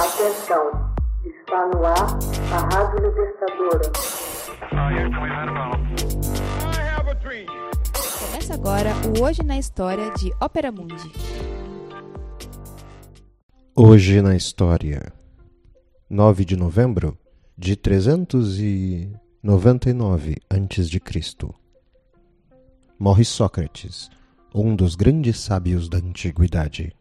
Atenção, está no ar a Rádio Libertadora. Começa agora o Hoje na História de Ópera Mundi. Hoje na História, 9 de novembro de 399 a.C. Morre Sócrates, um dos grandes sábios da antiguidade.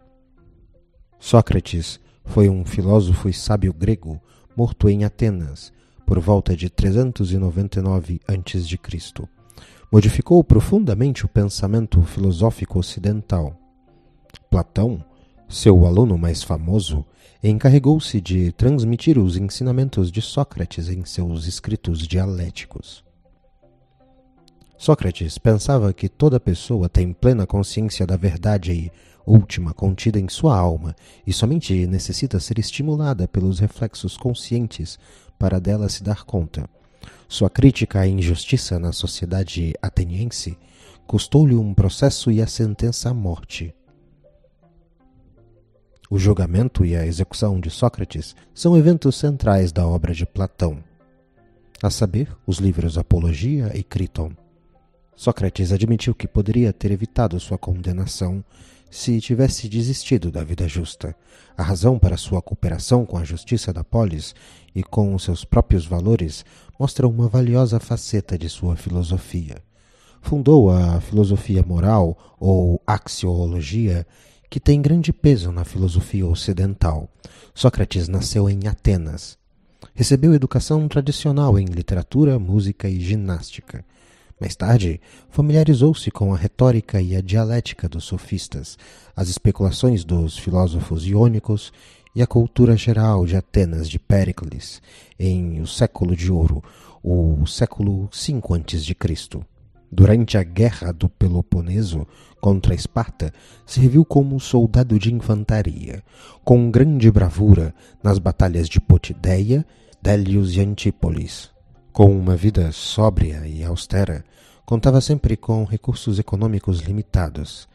Sócrates foi um filósofo e sábio grego morto em Atenas por volta de 399 a.C. Modificou profundamente o pensamento filosófico ocidental. Platão, seu aluno mais famoso, encarregou-se de transmitir os ensinamentos de Sócrates em seus escritos dialéticos. Sócrates pensava que toda pessoa tem plena consciência da verdade última contida em sua alma e somente necessita ser estimulada pelos reflexos conscientes para dela se dar conta. Sua crítica à injustiça na sociedade ateniense custou-lhe um processo e a sentença à morte. O julgamento e a execução de Sócrates são eventos centrais da obra de Platão, a saber, os livros Apologia e Criton. Sócrates admitiu que poderia ter evitado sua condenação se tivesse desistido da vida justa. A razão para sua cooperação com a justiça da polis e com seus próprios valores mostra uma valiosa faceta de sua filosofia. Fundou a filosofia moral ou axiologia, que tem grande peso na filosofia ocidental. Sócrates nasceu em Atenas. Recebeu educação tradicional em literatura, música e ginástica. Mais tarde, familiarizou-se com a retórica e a dialética dos sofistas, as especulações dos filósofos iônicos e a cultura geral de Atenas de Péricles em o século de ouro, o século V a.C. Durante a Guerra do Peloponeso contra Esparta, serviu como soldado de infantaria, com grande bravura nas batalhas de Potideia, Délios e Antípolis. Com uma vida sóbria e austera, contava sempre com recursos econômicos limitados.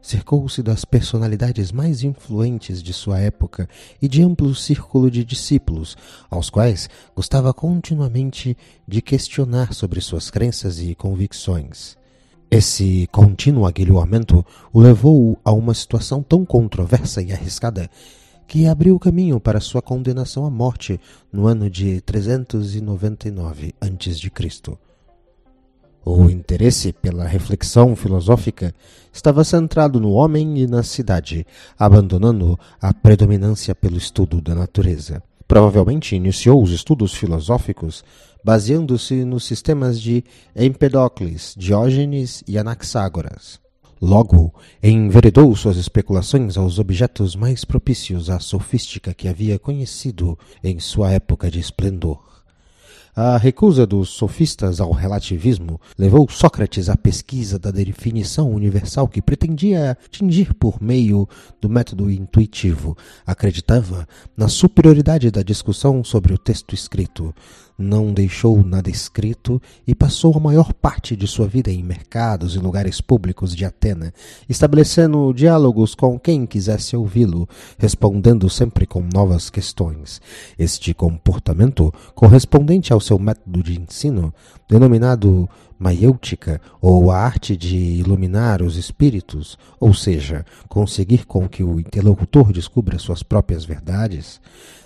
Cercou-se das personalidades mais influentes de sua época e de amplo círculo de discípulos, aos quais gostava continuamente de questionar sobre suas crenças e convicções. Esse contínuo aguilhoamento o levou a uma situação tão controversa e arriscada que abriu o caminho para sua condenação à morte no ano de 399 a.C. O interesse pela reflexão filosófica estava centrado no homem e na cidade, abandonando a predominância pelo estudo da natureza. Provavelmente iniciou os estudos filosóficos baseando-se nos sistemas de Empedocles, Diógenes e Anaxágoras. Logo, enveredou suas especulações aos objetos mais propícios à sofística que havia conhecido em sua época de esplendor. A recusa dos sofistas ao relativismo levou Sócrates à pesquisa da definição universal que pretendia atingir por meio do método intuitivo. Acreditava na superioridade da discussão sobre o texto escrito, não deixou nada escrito e passou a maior parte de sua vida em mercados e lugares públicos de Atena, estabelecendo diálogos com quem quisesse ouvi-lo, respondendo sempre com novas questões. Este comportamento, correspondente ao seu método de ensino, denominado maiêutica, ou a arte de iluminar os espíritos, ou seja, conseguir com que o interlocutor descubra suas próprias verdades,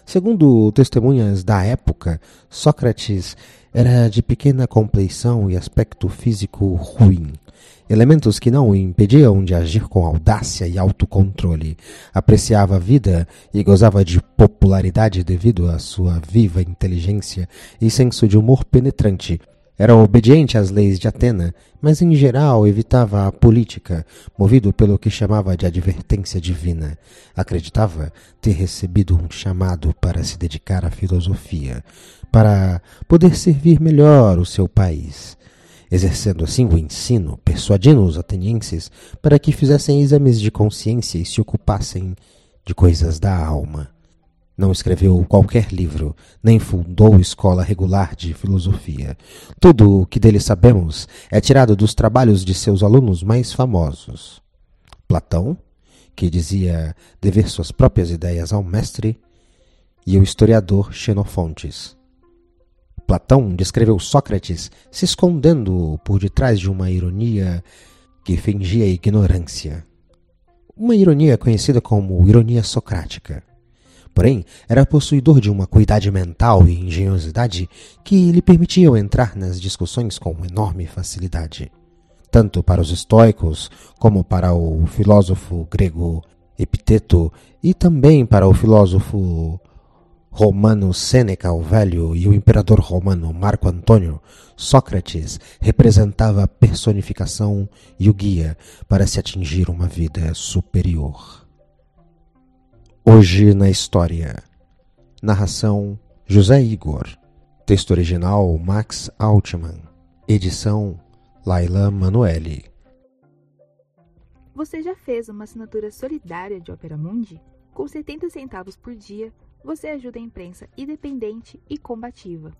Segundo testemunhas da época, Sócrates era de pequena compleição e aspecto físico ruim, elementos que não o impediam de agir com audácia e autocontrole. Apreciava a vida e gozava de popularidade devido à sua viva inteligência e senso de humor penetrante, era obediente às leis de Atena, mas em geral evitava a política, movido pelo que chamava de advertência divina. Acreditava ter recebido um chamado para se dedicar à filosofia, para poder servir melhor o seu país. Exercendo assim o ensino, persuadindo os atenienses para que fizessem exames de consciência e se ocupassem de coisas da alma. Não escreveu qualquer livro, nem fundou escola regular de filosofia. Tudo o que dele sabemos é tirado dos trabalhos de seus alunos mais famosos. Platão, que dizia dever suas próprias ideias ao mestre, e o historiador Xenofontes. Platão descreveu Sócrates se escondendo por detrás de uma ironia que fingia ignorância. Uma ironia conhecida como ironia socrática. Porém, era possuidor de uma cuidade mental e engenhosidade que lhe permitiam entrar nas discussões com enorme facilidade. Tanto para os estoicos como para o filósofo grego Epiteto e também para o filósofo romano Sêneca o Velho e o imperador romano Marco Antônio, Sócrates representava a personificação e o guia para se atingir uma vida superior. Hoje na história. Narração José Igor. Texto original Max Altman. Edição Laila Manuelle. Você já fez uma assinatura solidária de Opera Mundi? Com 70 centavos por dia, você ajuda a imprensa independente e combativa.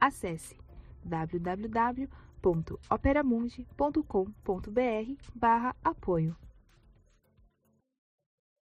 Acesse www.operamundi.com.br/apoio.